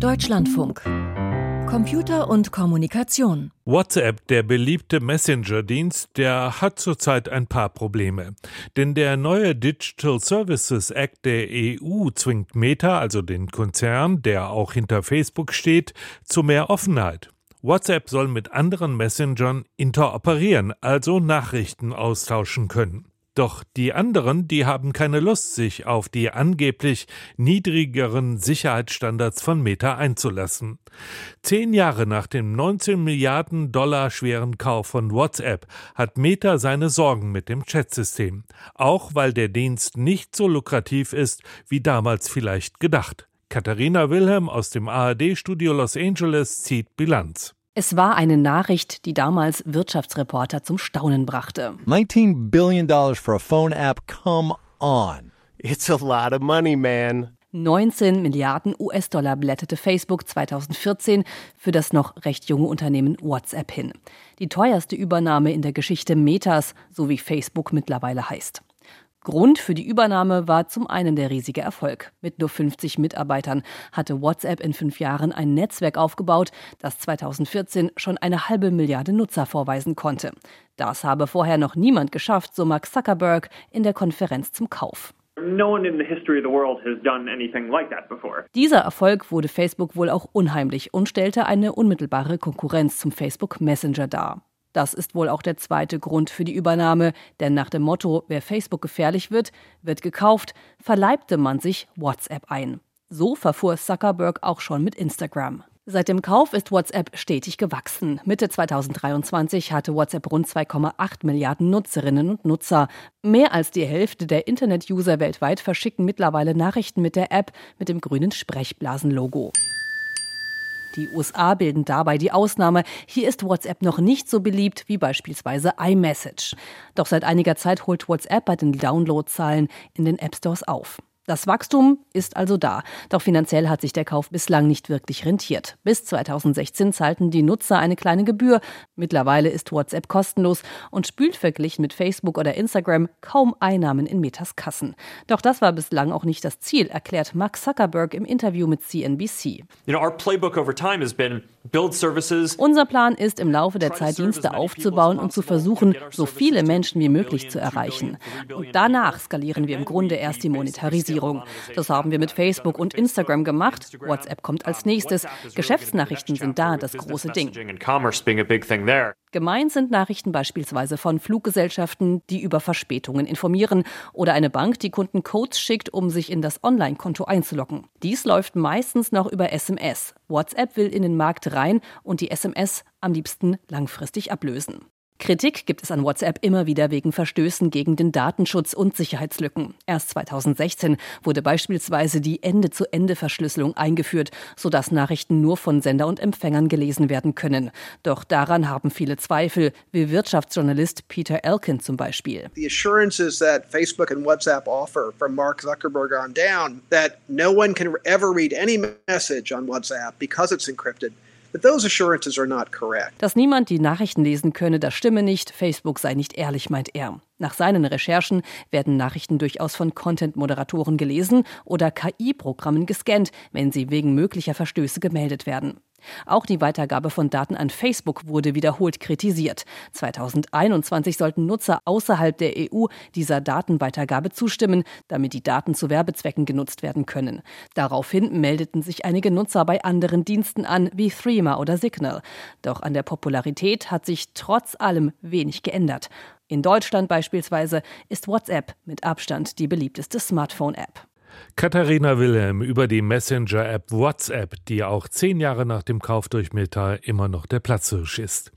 Deutschlandfunk. Computer und Kommunikation. WhatsApp, der beliebte Messenger-Dienst, der hat zurzeit ein paar Probleme. Denn der neue Digital Services Act der EU zwingt Meta, also den Konzern, der auch hinter Facebook steht, zu mehr Offenheit. WhatsApp soll mit anderen Messengern interoperieren, also Nachrichten austauschen können. Doch die anderen, die haben keine Lust, sich auf die angeblich niedrigeren Sicherheitsstandards von Meta einzulassen. Zehn Jahre nach dem 19 Milliarden Dollar schweren Kauf von WhatsApp hat Meta seine Sorgen mit dem Chatsystem. Auch weil der Dienst nicht so lukrativ ist, wie damals vielleicht gedacht. Katharina Wilhelm aus dem ARD-Studio Los Angeles zieht Bilanz. Es war eine Nachricht, die damals Wirtschaftsreporter zum Staunen brachte. 19 billion dollars for a phone app, come on. It's a lot of money, man. 19 Milliarden US-Dollar blätterte Facebook 2014 für das noch recht junge Unternehmen WhatsApp hin. Die teuerste Übernahme in der Geschichte Metas, so wie Facebook mittlerweile heißt. Grund für die Übernahme war zum einen der riesige Erfolg. Mit nur 50 Mitarbeitern hatte WhatsApp in fünf Jahren ein Netzwerk aufgebaut, das 2014 schon eine halbe Milliarde Nutzer vorweisen konnte. Das habe vorher noch niemand geschafft, so Mark Zuckerberg in der Konferenz zum Kauf. Dieser Erfolg wurde Facebook wohl auch unheimlich und stellte eine unmittelbare Konkurrenz zum Facebook Messenger dar. Das ist wohl auch der zweite Grund für die Übernahme, denn nach dem Motto, wer Facebook gefährlich wird, wird gekauft, verleibte man sich WhatsApp ein. So verfuhr Zuckerberg auch schon mit Instagram. Seit dem Kauf ist WhatsApp stetig gewachsen. Mitte 2023 hatte WhatsApp rund 2,8 Milliarden Nutzerinnen und Nutzer. Mehr als die Hälfte der Internet-User weltweit verschicken mittlerweile Nachrichten mit der App mit dem grünen Sprechblasen-Logo. Die USA bilden dabei die Ausnahme. Hier ist WhatsApp noch nicht so beliebt wie beispielsweise iMessage. Doch seit einiger Zeit holt WhatsApp bei den Downloadzahlen in den App Stores auf. Das Wachstum ist also da, doch finanziell hat sich der Kauf bislang nicht wirklich rentiert. Bis 2016 zahlten die Nutzer eine kleine Gebühr. Mittlerweile ist WhatsApp kostenlos und spült verglichen mit Facebook oder Instagram kaum Einnahmen in Metas Kassen. Doch das war bislang auch nicht das Ziel, erklärt Mark Zuckerberg im Interview mit CNBC. You know, our playbook over time has been unser Plan ist, im Laufe der Zeit Dienste aufzubauen und zu versuchen, so viele Menschen wie möglich zu erreichen. Und danach skalieren wir im Grunde erst die Monetarisierung. Monetarisierung. Das haben wir mit Facebook und Instagram gemacht. WhatsApp kommt als nächstes. Geschäftsnachrichten sind da das große Ding. Gemeint sind Nachrichten beispielsweise von Fluggesellschaften, die über Verspätungen informieren oder eine Bank, die Kunden Codes schickt, um sich in das Online-Konto einzuloggen. Dies läuft meistens noch über SMS. WhatsApp will in den Markt rein und die SMS am liebsten langfristig ablösen. Kritik gibt es an WhatsApp immer wieder wegen Verstößen gegen den Datenschutz und Sicherheitslücken. Erst 2016 wurde beispielsweise die Ende-zu-Ende-Verschlüsselung eingeführt, sodass Nachrichten nur von Sender und Empfängern gelesen werden können. Doch daran haben viele Zweifel, wie Wirtschaftsjournalist Peter Elkin zum Beispiel. The assurances that Facebook and WhatsApp offer from Mark Zuckerberg on down that no one can ever read any message on WhatsApp because it's encrypted dass niemand die Nachrichten lesen könne, das stimme nicht. Facebook sei nicht ehrlich, meint er. Nach seinen Recherchen werden Nachrichten durchaus von Content-Moderatoren gelesen oder KI-Programmen gescannt, wenn sie wegen möglicher Verstöße gemeldet werden. Auch die Weitergabe von Daten an Facebook wurde wiederholt kritisiert. 2021 sollten Nutzer außerhalb der EU dieser Datenweitergabe zustimmen, damit die Daten zu Werbezwecken genutzt werden können. Daraufhin meldeten sich einige Nutzer bei anderen Diensten an, wie Threema oder Signal. Doch an der Popularität hat sich trotz allem wenig geändert. In Deutschland beispielsweise ist WhatsApp mit Abstand die beliebteste Smartphone-App. Katharina Wilhelm über die Messenger-App WhatsApp, die auch zehn Jahre nach dem Kauf durch Meta immer noch der Platzhirsch ist.